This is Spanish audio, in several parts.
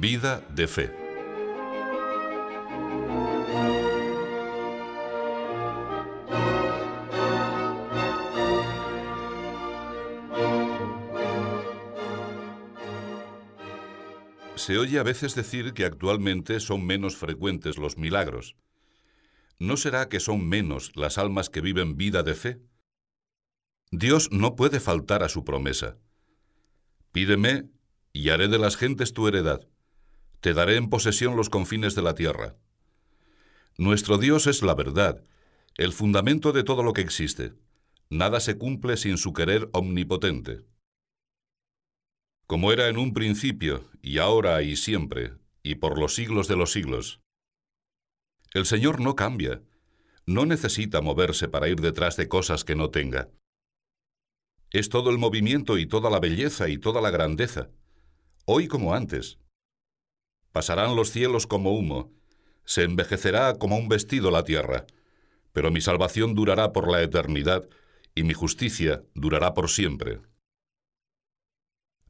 Vida de fe. Se oye a veces decir que actualmente son menos frecuentes los milagros. ¿No será que son menos las almas que viven vida de fe? Dios no puede faltar a su promesa. Pídeme y haré de las gentes tu heredad. Te daré en posesión los confines de la tierra. Nuestro Dios es la verdad, el fundamento de todo lo que existe. Nada se cumple sin su querer omnipotente. Como era en un principio, y ahora y siempre, y por los siglos de los siglos. El Señor no cambia, no necesita moverse para ir detrás de cosas que no tenga. Es todo el movimiento y toda la belleza y toda la grandeza, hoy como antes. Pasarán los cielos como humo, se envejecerá como un vestido la tierra, pero mi salvación durará por la eternidad y mi justicia durará por siempre.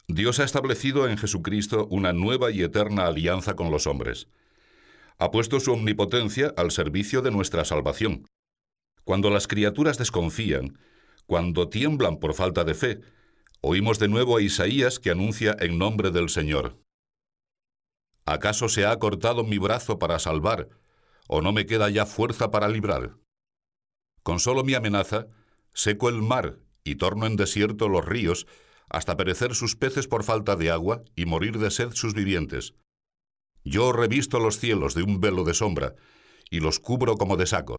Dios ha establecido en Jesucristo una nueva y eterna alianza con los hombres. Ha puesto su omnipotencia al servicio de nuestra salvación. Cuando las criaturas desconfían, cuando tiemblan por falta de fe, Oímos de nuevo a Isaías que anuncia en nombre del Señor. ¿Acaso se ha cortado mi brazo para salvar, o no me queda ya fuerza para librar? Con solo mi amenaza, seco el mar y torno en desierto los ríos, hasta perecer sus peces por falta de agua y morir de sed sus vivientes. Yo revisto los cielos de un velo de sombra, y los cubro como de saco.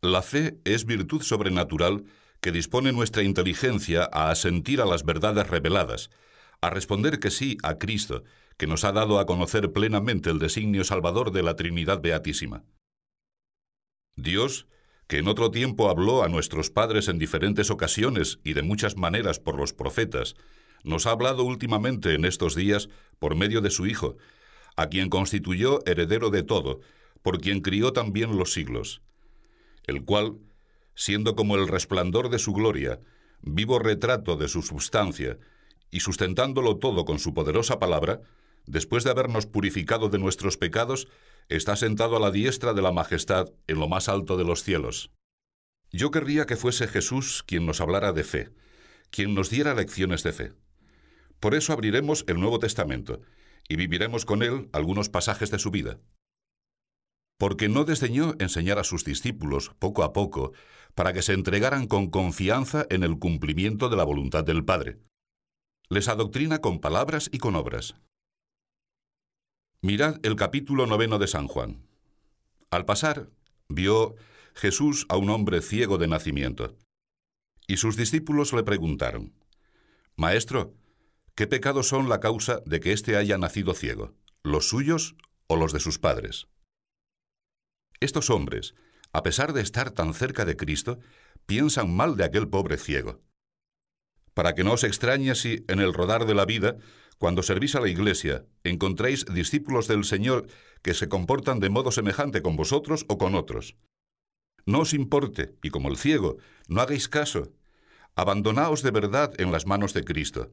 La fe es virtud sobrenatural que dispone nuestra inteligencia a asentir a las verdades reveladas, a responder que sí a Cristo, que nos ha dado a conocer plenamente el designio salvador de la Trinidad Beatísima. Dios, que en otro tiempo habló a nuestros padres en diferentes ocasiones y de muchas maneras por los profetas, nos ha hablado últimamente en estos días por medio de su Hijo, a quien constituyó heredero de todo, por quien crió también los siglos, el cual, siendo como el resplandor de su gloria, vivo retrato de su substancia, y sustentándolo todo con su poderosa palabra, después de habernos purificado de nuestros pecados, está sentado a la diestra de la majestad en lo más alto de los cielos. Yo querría que fuese Jesús quien nos hablara de fe, quien nos diera lecciones de fe. Por eso abriremos el Nuevo Testamento y viviremos con él algunos pasajes de su vida porque no desdeñó enseñar a sus discípulos, poco a poco, para que se entregaran con confianza en el cumplimiento de la voluntad del Padre. Les adoctrina con palabras y con obras. Mirad el capítulo noveno de San Juan. Al pasar, vio Jesús a un hombre ciego de nacimiento. Y sus discípulos le preguntaron, Maestro, ¿qué pecados son la causa de que éste haya nacido ciego, los suyos o los de sus padres? Estos hombres, a pesar de estar tan cerca de Cristo, piensan mal de aquel pobre ciego. Para que no os extrañe si, en el rodar de la vida, cuando servís a la Iglesia, encontráis discípulos del Señor que se comportan de modo semejante con vosotros o con otros. No os importe, y como el ciego, no hagáis caso. Abandonaos de verdad en las manos de Cristo.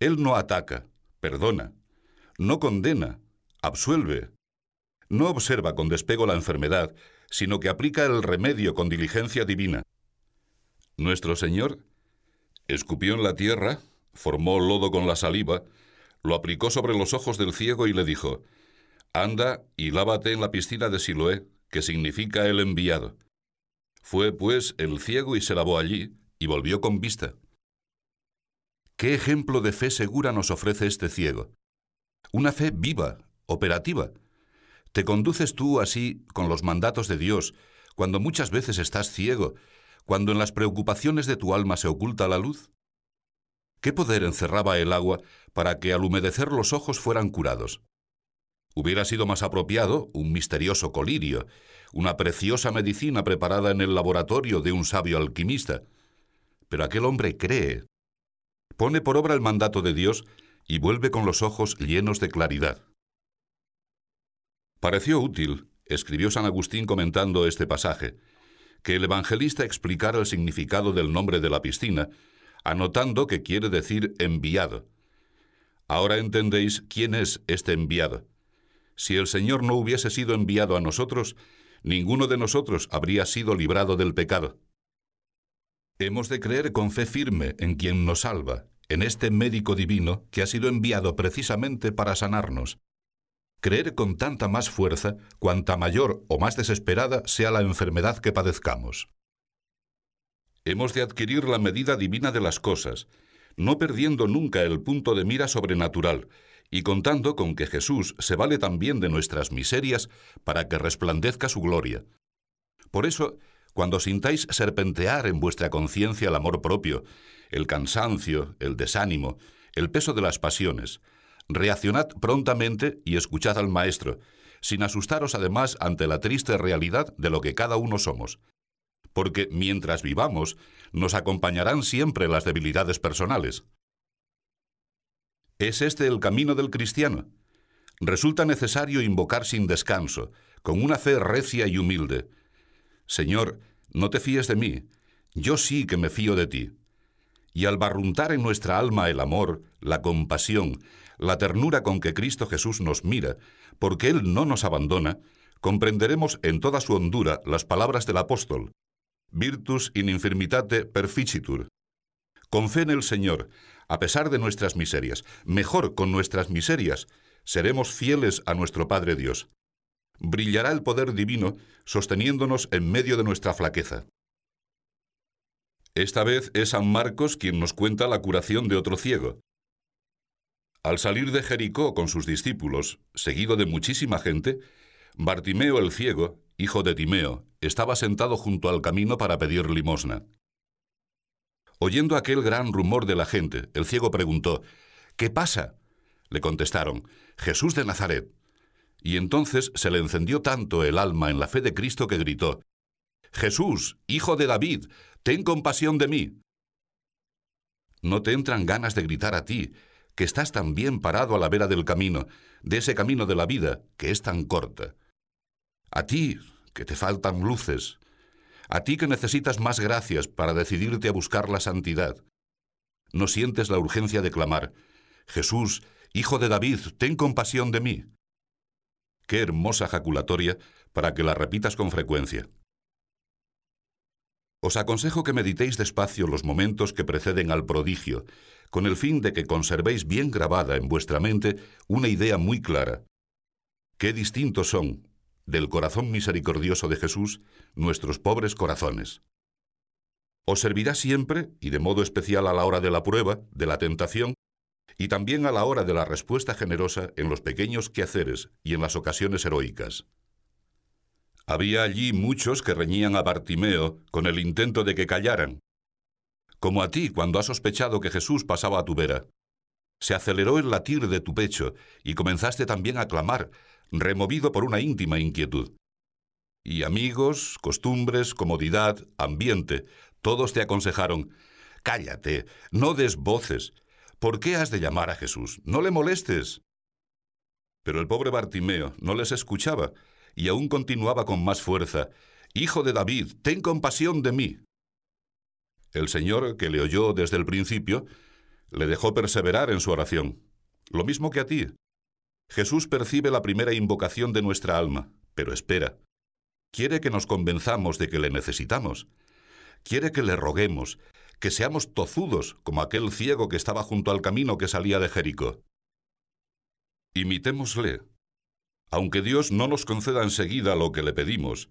Él no ataca, perdona, no condena, absuelve, no observa con despego la enfermedad, sino que aplica el remedio con diligencia divina. Nuestro Señor escupió en la tierra, formó lodo con la saliva, lo aplicó sobre los ojos del ciego y le dijo, Anda y lávate en la piscina de Siloé, que significa el enviado. Fue pues el ciego y se lavó allí, y volvió con vista. ¿Qué ejemplo de fe segura nos ofrece este ciego? Una fe viva, operativa, ¿Te conduces tú así con los mandatos de Dios cuando muchas veces estás ciego, cuando en las preocupaciones de tu alma se oculta la luz? ¿Qué poder encerraba el agua para que al humedecer los ojos fueran curados? Hubiera sido más apropiado un misterioso colirio, una preciosa medicina preparada en el laboratorio de un sabio alquimista. Pero aquel hombre cree, pone por obra el mandato de Dios y vuelve con los ojos llenos de claridad. Pareció útil, escribió San Agustín comentando este pasaje, que el evangelista explicara el significado del nombre de la piscina, anotando que quiere decir enviado. Ahora entendéis quién es este enviado. Si el Señor no hubiese sido enviado a nosotros, ninguno de nosotros habría sido librado del pecado. Hemos de creer con fe firme en quien nos salva, en este médico divino que ha sido enviado precisamente para sanarnos. Creer con tanta más fuerza cuanta mayor o más desesperada sea la enfermedad que padezcamos. Hemos de adquirir la medida divina de las cosas, no perdiendo nunca el punto de mira sobrenatural, y contando con que Jesús se vale también de nuestras miserias para que resplandezca su gloria. Por eso, cuando sintáis serpentear en vuestra conciencia el amor propio, el cansancio, el desánimo, el peso de las pasiones, reaccionad prontamente y escuchad al Maestro, sin asustaros además ante la triste realidad de lo que cada uno somos. Porque mientras vivamos, nos acompañarán siempre las debilidades personales. ¿Es este el camino del cristiano? Resulta necesario invocar sin descanso, con una fe recia y humilde. Señor, no te fíes de mí, yo sí que me fío de ti. Y al barruntar en nuestra alma el amor, la compasión, la ternura con que Cristo Jesús nos mira, porque Él no nos abandona, comprenderemos en toda su hondura las palabras del apóstol. Virtus in infirmitate perficitur. Con fe en el Señor, a pesar de nuestras miserias, mejor con nuestras miserias, seremos fieles a nuestro Padre Dios. Brillará el poder divino sosteniéndonos en medio de nuestra flaqueza. Esta vez es San Marcos quien nos cuenta la curación de otro ciego. Al salir de Jericó con sus discípulos, seguido de muchísima gente, Bartimeo el ciego, hijo de Timeo, estaba sentado junto al camino para pedir limosna. Oyendo aquel gran rumor de la gente, el ciego preguntó, ¿Qué pasa? Le contestaron, Jesús de Nazaret. Y entonces se le encendió tanto el alma en la fe de Cristo que gritó, Jesús, hijo de David, ten compasión de mí. No te entran ganas de gritar a ti, que estás tan bien parado a la vera del camino, de ese camino de la vida que es tan corta. A ti, que te faltan luces, a ti que necesitas más gracias para decidirte a buscar la santidad. ¿No sientes la urgencia de clamar, Jesús, Hijo de David, ten compasión de mí? Qué hermosa jaculatoria para que la repitas con frecuencia. Os aconsejo que meditéis despacio los momentos que preceden al prodigio, con el fin de que conservéis bien grabada en vuestra mente una idea muy clara. Qué distintos son, del corazón misericordioso de Jesús nuestros pobres corazones. Os servirá siempre, y de modo especial a la hora de la prueba, de la tentación, y también a la hora de la respuesta generosa en los pequeños quehaceres y en las ocasiones heroicas. Había allí muchos que reñían a Bartimeo con el intento de que callaran, como a ti cuando has sospechado que Jesús pasaba a tu vera. Se aceleró el latir de tu pecho y comenzaste también a clamar, removido por una íntima inquietud. Y amigos, costumbres, comodidad, ambiente, todos te aconsejaron, cállate, no des voces. ¿Por qué has de llamar a Jesús? No le molestes. Pero el pobre Bartimeo no les escuchaba y aún continuaba con más fuerza, Hijo de David, ten compasión de mí. El Señor, que le oyó desde el principio, le dejó perseverar en su oración, lo mismo que a ti, Jesús percibe la primera invocación de nuestra alma, pero espera. Quiere que nos convenzamos de que le necesitamos. Quiere que le roguemos, que seamos tozudos como aquel ciego que estaba junto al camino que salía de Jericó. Imitémosle. Aunque Dios no nos conceda enseguida lo que le pedimos,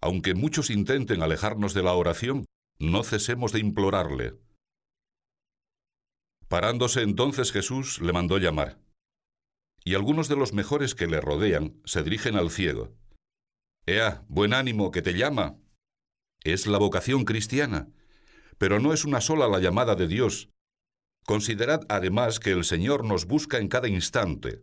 aunque muchos intenten alejarnos de la oración, no cesemos de implorarle. Parándose entonces Jesús le mandó llamar y algunos de los mejores que le rodean se dirigen al ciego. Ea, buen ánimo, que te llama. Es la vocación cristiana, pero no es una sola la llamada de Dios. Considerad además que el Señor nos busca en cada instante.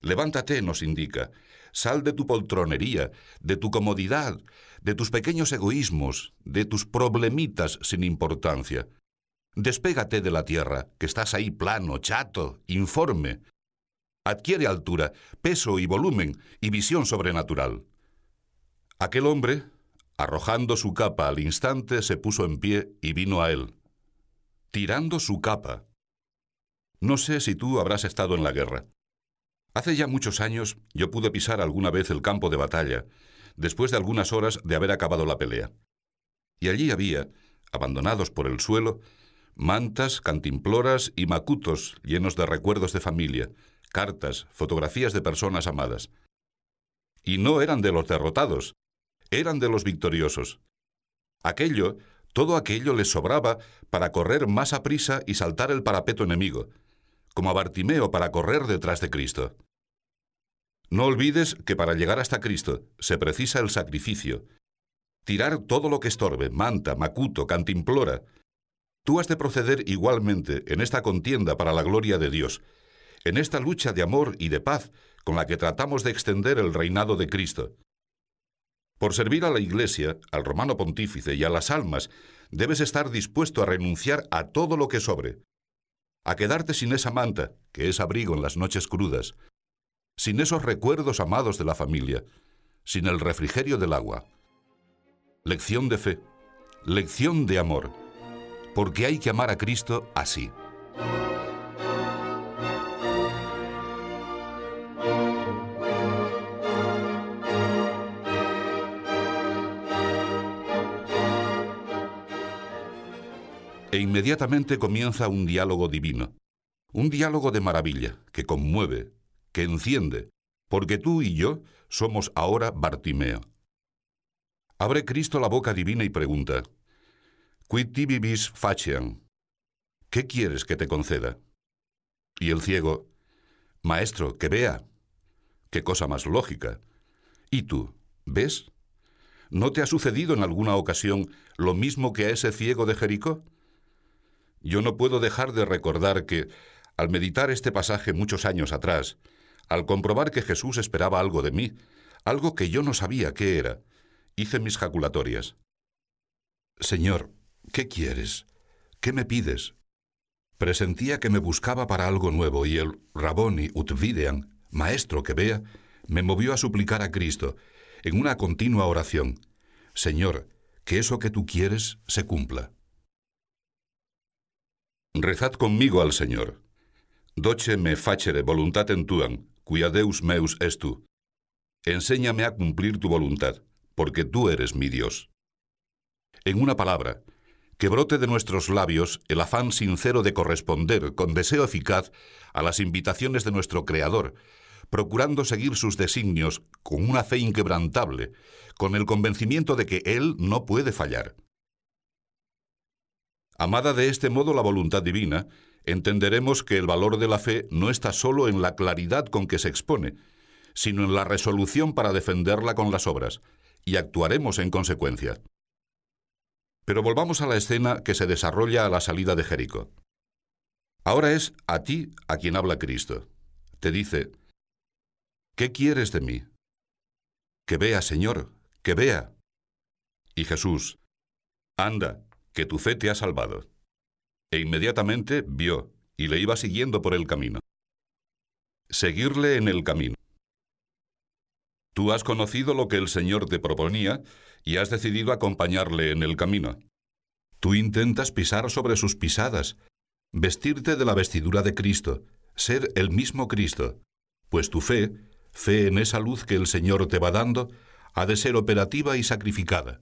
Levántate, nos indica, sal de tu poltronería, de tu comodidad, de tus pequeños egoísmos, de tus problemitas sin importancia. Despégate de la tierra, que estás ahí plano, chato, informe, adquiere altura, peso y volumen y visión sobrenatural. Aquel hombre, arrojando su capa al instante, se puso en pie y vino a él. Tirando su capa. No sé si tú habrás estado en la guerra. Hace ya muchos años yo pude pisar alguna vez el campo de batalla, después de algunas horas de haber acabado la pelea. Y allí había, abandonados por el suelo, mantas, cantimploras y macutos llenos de recuerdos de familia, cartas, fotografías de personas amadas. Y no eran de los derrotados, eran de los victoriosos. Aquello, todo aquello les sobraba para correr más a prisa y saltar el parapeto enemigo, como a Bartimeo para correr detrás de Cristo. No olvides que para llegar hasta Cristo se precisa el sacrificio. Tirar todo lo que estorbe, manta, macuto, cantimplora. Tú has de proceder igualmente en esta contienda para la gloria de Dios, en esta lucha de amor y de paz con la que tratamos de extender el reinado de Cristo. Por servir a la Iglesia, al romano pontífice y a las almas, debes estar dispuesto a renunciar a todo lo que sobre, a quedarte sin esa manta, que es abrigo en las noches crudas, sin esos recuerdos amados de la familia, sin el refrigerio del agua. Lección de fe, lección de amor, porque hay que amar a Cristo así. E inmediatamente comienza un diálogo divino, un diálogo de maravilla, que conmueve, que enciende, porque tú y yo somos ahora Bartimeo. Abre Cristo la boca divina y pregunta, Quid tibibis faciam? ¿Qué quieres que te conceda? Y el ciego, Maestro, que vea. Qué cosa más lógica. ¿Y tú, ves? ¿No te ha sucedido en alguna ocasión lo mismo que a ese ciego de Jericó? Yo no puedo dejar de recordar que, al meditar este pasaje muchos años atrás, al comprobar que Jesús esperaba algo de mí, algo que yo no sabía qué era, hice mis jaculatorias. Señor, ¿qué quieres? ¿Qué me pides? Presentía que me buscaba para algo nuevo y el Raboni Utvidean, maestro que vea, me movió a suplicar a Cristo, en una continua oración, Señor, que eso que tú quieres se cumpla. Rezad conmigo al Señor. Doce me facere voluntatem tuam, cuya Deus meus es tú. Enséñame a cumplir tu voluntad, porque tú eres mi Dios. En una palabra, que brote de nuestros labios el afán sincero de corresponder con deseo eficaz a las invitaciones de nuestro Creador, procurando seguir sus designios con una fe inquebrantable, con el convencimiento de que Él no puede fallar. Amada de este modo la voluntad divina, entenderemos que el valor de la fe no está solo en la claridad con que se expone, sino en la resolución para defenderla con las obras, y actuaremos en consecuencia. Pero volvamos a la escena que se desarrolla a la salida de Jericó. Ahora es a ti a quien habla Cristo. Te dice, ¿qué quieres de mí? Que vea, Señor, que vea. Y Jesús, anda, que tu fe te ha salvado. E inmediatamente vio y le iba siguiendo por el camino. Seguirle en el camino. Tú has conocido lo que el Señor te proponía y has decidido acompañarle en el camino. Tú intentas pisar sobre sus pisadas, vestirte de la vestidura de Cristo, ser el mismo Cristo, pues tu fe, fe en esa luz que el Señor te va dando, ha de ser operativa y sacrificada.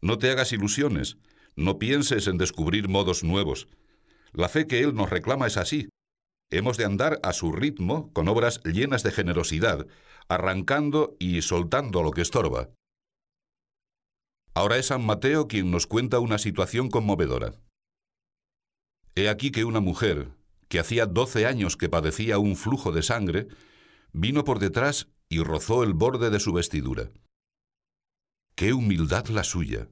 No te hagas ilusiones, no pienses en descubrir modos nuevos. La fe que Él nos reclama es así. Hemos de andar a su ritmo con obras llenas de generosidad, arrancando y soltando lo que estorba. Ahora es San Mateo quien nos cuenta una situación conmovedora. He aquí que una mujer, que hacía doce años que padecía un flujo de sangre, vino por detrás y rozó el borde de su vestidura. ¡Qué humildad la suya!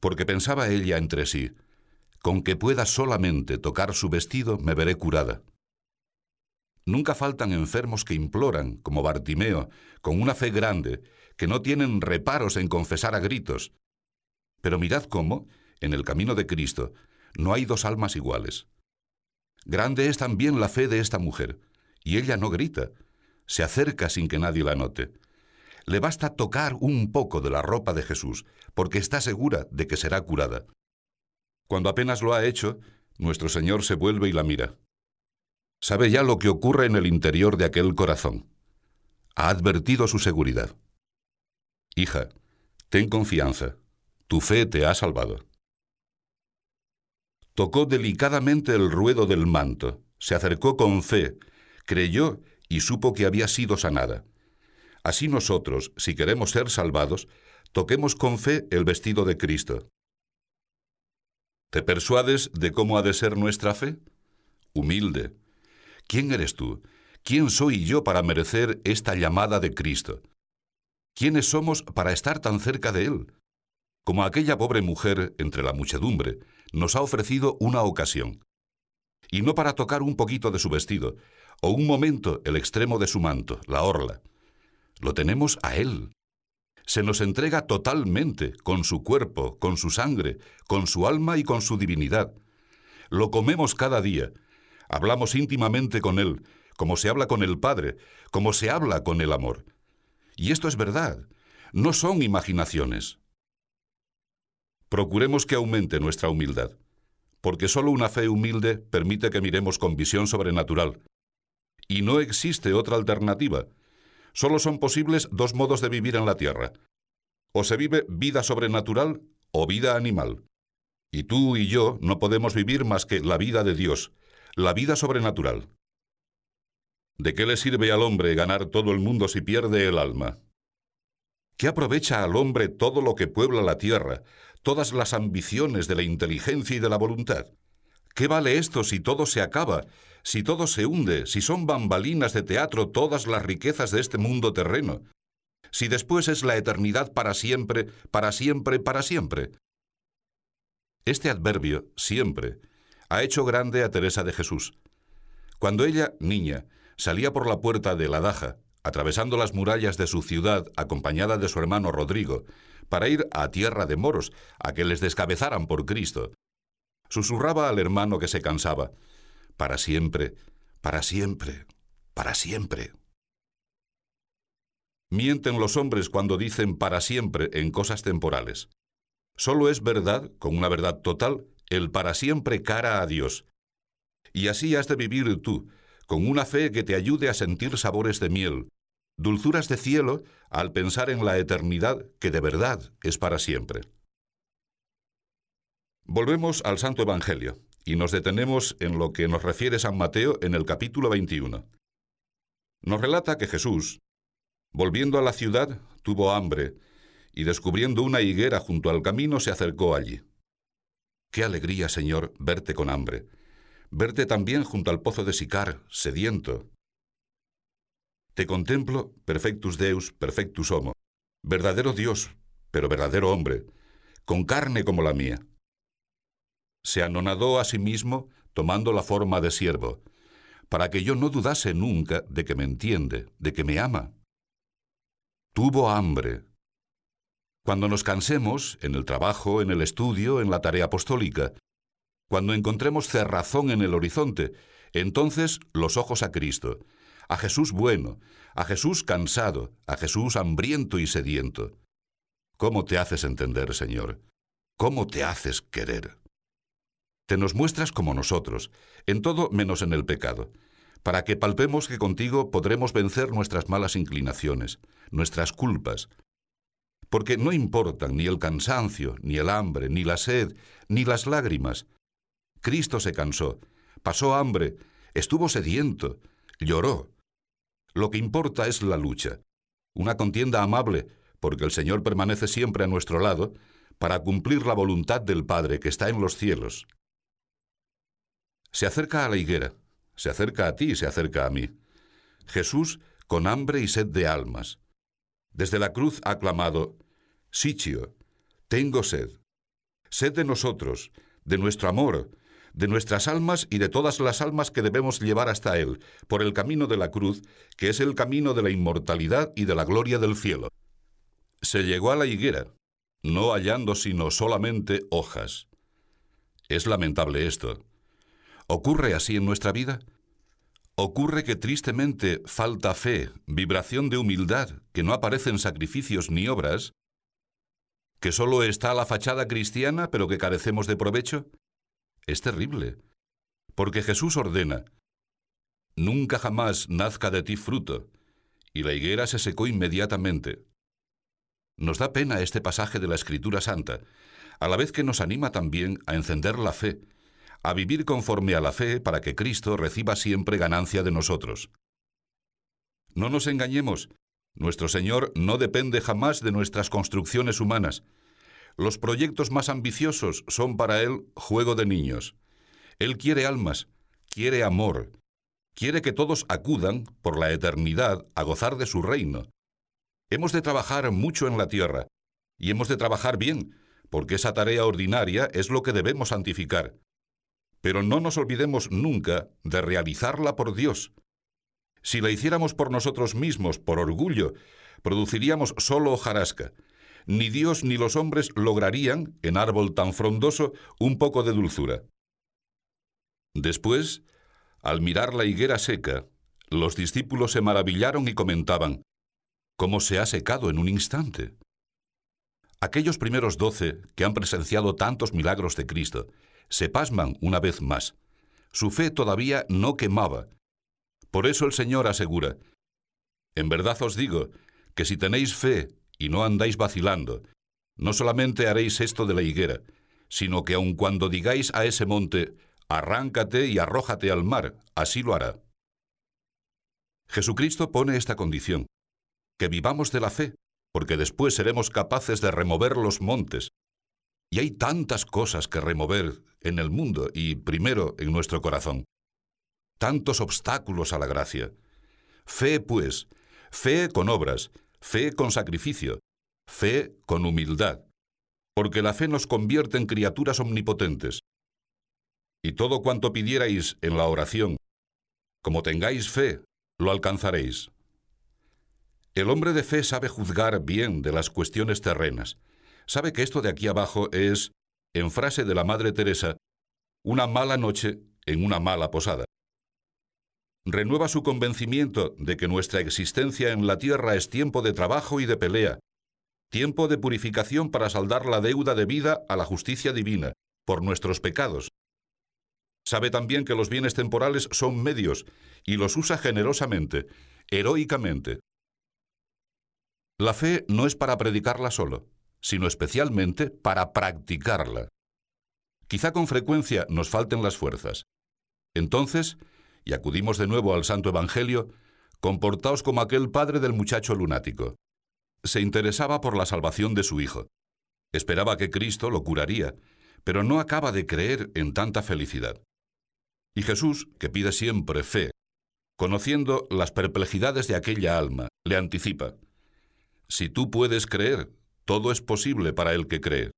Porque pensaba ella entre sí, con que pueda solamente tocar su vestido me veré curada. Nunca faltan enfermos que imploran, como Bartimeo, con una fe grande, que no tienen reparos en confesar a gritos. Pero mirad cómo, en el camino de Cristo, no hay dos almas iguales. Grande es también la fe de esta mujer, y ella no grita, se acerca sin que nadie la note. Le basta tocar un poco de la ropa de Jesús, porque está segura de que será curada. Cuando apenas lo ha hecho, nuestro Señor se vuelve y la mira, Sabe ya lo que ocurre en el interior de aquel corazón. Ha advertido su seguridad. Hija, ten confianza. Tu fe te ha salvado. Tocó delicadamente el ruedo del manto, se acercó con fe, creyó y supo que había sido sanada. Así nosotros, si queremos ser salvados, toquemos con fe el vestido de Cristo. ¿Te persuades de cómo ha de ser nuestra fe? Humilde. ¿Quién eres tú? ¿Quién soy yo para merecer esta llamada de Cristo? ¿Quiénes somos para estar tan cerca de Él? Como aquella pobre mujer entre la muchedumbre, nos ha ofrecido una ocasión. Y no para tocar un poquito de su vestido, o un momento el extremo de su manto, la orla. Lo tenemos a Él. Se nos entrega totalmente, con su cuerpo, con su sangre, con su alma y con su divinidad. Lo comemos cada día. Hablamos íntimamente con Él, como se habla con el Padre, como se habla con el amor. Y esto es verdad, no son imaginaciones. Procuremos que aumente nuestra humildad, porque solo una fe humilde permite que miremos con visión sobrenatural. Y no existe otra alternativa. Solo son posibles dos modos de vivir en la tierra. O se vive vida sobrenatural o vida animal. Y tú y yo no podemos vivir más que la vida de Dios, la vida sobrenatural. ¿De qué le sirve al hombre ganar todo el mundo si pierde el alma? ¿Qué aprovecha al hombre todo lo que puebla la tierra, todas las ambiciones de la inteligencia y de la voluntad? ¿Qué vale esto si todo se acaba, si todo se hunde, si son bambalinas de teatro todas las riquezas de este mundo terreno? Si después es la eternidad para siempre, para siempre, para siempre. Este adverbio, siempre, ha hecho grande a Teresa de Jesús. Cuando ella, niña, salía por la puerta de la Daja, atravesando las murallas de su ciudad acompañada de su hermano Rodrigo, para ir a tierra de moros, a que les descabezaran por Cristo. Susurraba al hermano que se cansaba, para siempre, para siempre, para siempre. Mienten los hombres cuando dicen para siempre en cosas temporales. Solo es verdad, con una verdad total, el para siempre cara a Dios. Y así has de vivir tú, con una fe que te ayude a sentir sabores de miel, dulzuras de cielo al pensar en la eternidad que de verdad es para siempre. Volvemos al Santo Evangelio y nos detenemos en lo que nos refiere San Mateo en el capítulo 21. Nos relata que Jesús, volviendo a la ciudad, tuvo hambre y descubriendo una higuera junto al camino se acercó allí. Qué alegría, Señor, verte con hambre verte también junto al pozo de Sicar, sediento. Te contemplo, perfectus Deus, perfectus homo, verdadero Dios, pero verdadero hombre, con carne como la mía. Se anonadó a sí mismo tomando la forma de siervo, para que yo no dudase nunca de que me entiende, de que me ama. Tuvo hambre. Cuando nos cansemos, en el trabajo, en el estudio, en la tarea apostólica, cuando encontremos cerrazón en el horizonte, entonces los ojos a Cristo, a Jesús bueno, a Jesús cansado, a Jesús hambriento y sediento. ¿Cómo te haces entender, Señor? ¿Cómo te haces querer? Te nos muestras como nosotros, en todo menos en el pecado, para que palpemos que contigo podremos vencer nuestras malas inclinaciones, nuestras culpas, porque no importan ni el cansancio, ni el hambre, ni la sed, ni las lágrimas, Cristo se cansó, pasó hambre, estuvo sediento, lloró. Lo que importa es la lucha, una contienda amable, porque el Señor permanece siempre a nuestro lado, para cumplir la voluntad del Padre que está en los cielos. Se acerca a la higuera, se acerca a ti y se acerca a mí. Jesús con hambre y sed de almas. Desde la cruz ha clamado, Sichio, tengo sed. Sed de nosotros, de nuestro amor, de nuestras almas y de todas las almas que debemos llevar hasta Él, por el camino de la cruz, que es el camino de la inmortalidad y de la gloria del cielo. Se llegó a la higuera, no hallando sino solamente hojas. Es lamentable esto. ¿Ocurre así en nuestra vida? Ocurre que tristemente falta fe, vibración de humildad, que no aparecen sacrificios ni obras, que solo está la fachada cristiana pero que carecemos de provecho. Es terrible, porque Jesús ordena, nunca jamás nazca de ti fruto. Y la higuera se secó inmediatamente. Nos da pena este pasaje de la Escritura Santa, a la vez que nos anima también a encender la fe, a vivir conforme a la fe para que Cristo reciba siempre ganancia de nosotros. No nos engañemos, nuestro Señor no depende jamás de nuestras construcciones humanas. Los proyectos más ambiciosos son para Él juego de niños. Él quiere almas, quiere amor, quiere que todos acudan, por la eternidad, a gozar de su reino. Hemos de trabajar mucho en la tierra, y hemos de trabajar bien, porque esa tarea ordinaria es lo que debemos santificar. Pero no nos olvidemos nunca de realizarla por Dios. Si la hiciéramos por nosotros mismos, por orgullo, produciríamos solo hojarasca. Ni Dios ni los hombres lograrían, en árbol tan frondoso, un poco de dulzura. Después, al mirar la higuera seca, los discípulos se maravillaron y comentaban, ¿cómo se ha secado en un instante? Aquellos primeros doce que han presenciado tantos milagros de Cristo se pasman una vez más. Su fe todavía no quemaba. Por eso el Señor asegura, En verdad os digo que si tenéis fe y no andáis vacilando, no solamente haréis esto de la higuera, sino que aun cuando digáis a ese monte, arráncate y arrójate al mar, así lo hará. Jesucristo pone esta condición, que vivamos de la fe, porque después seremos capaces de remover los montes. Y hay tantas cosas que remover en el mundo y primero en nuestro corazón. Tantos obstáculos a la gracia. Fe, pues, fe con obras, fe con sacrificio, fe con humildad, porque la fe nos convierte en criaturas omnipotentes. Y todo cuanto pidierais en la oración, como tengáis fe, lo alcanzaréis. El hombre de fe sabe juzgar bien de las cuestiones terrenas. Sabe que esto de aquí abajo es, en frase de la Madre Teresa, una mala noche en una mala posada. Renueva su convencimiento de que nuestra existencia en la tierra es tiempo de trabajo y de pelea, tiempo de purificación para saldar la deuda debida a la justicia divina, por nuestros pecados. Sabe también que los bienes temporales son medios y los usa generosamente, heroicamente. La fe no es para predicarla solo, sino especialmente para practicarla. Quizá con frecuencia nos falten las fuerzas. Entonces, y acudimos de nuevo al Santo Evangelio, comportaos como aquel padre del muchacho lunático. Se interesaba por la salvación de su hijo. Esperaba que Cristo lo curaría, pero no acaba de creer en tanta felicidad. Y Jesús, que pide siempre fe, conociendo las perplejidades de aquella alma, le anticipa, si tú puedes creer, todo es posible para el que cree.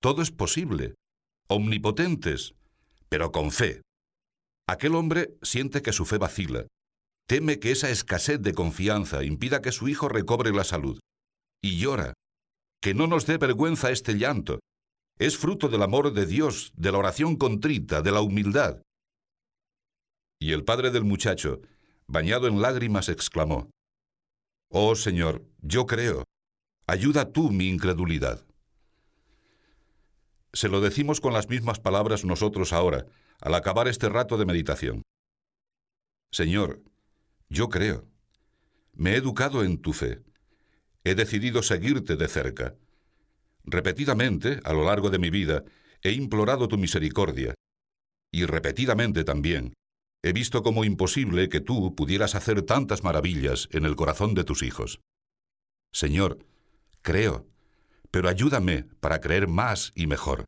Todo es posible, omnipotentes, pero con fe. Aquel hombre siente que su fe vacila, teme que esa escasez de confianza impida que su hijo recobre la salud, y llora. Que no nos dé vergüenza este llanto. Es fruto del amor de Dios, de la oración contrita, de la humildad. Y el padre del muchacho, bañado en lágrimas, exclamó, Oh Señor, yo creo, ayuda tú mi incredulidad. Se lo decimos con las mismas palabras nosotros ahora, al acabar este rato de meditación. Señor, yo creo. Me he educado en tu fe. He decidido seguirte de cerca. Repetidamente, a lo largo de mi vida, he implorado tu misericordia. Y repetidamente también, He visto como imposible que tú pudieras hacer tantas maravillas en el corazón de tus hijos. Señor, creo, pero ayúdame para creer más y mejor.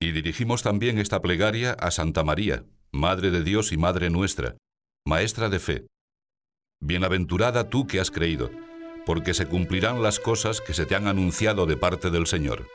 Y dirigimos también esta plegaria a Santa María, Madre de Dios y Madre nuestra, Maestra de fe. Bienaventurada tú que has creído, porque se cumplirán las cosas que se te han anunciado de parte del Señor.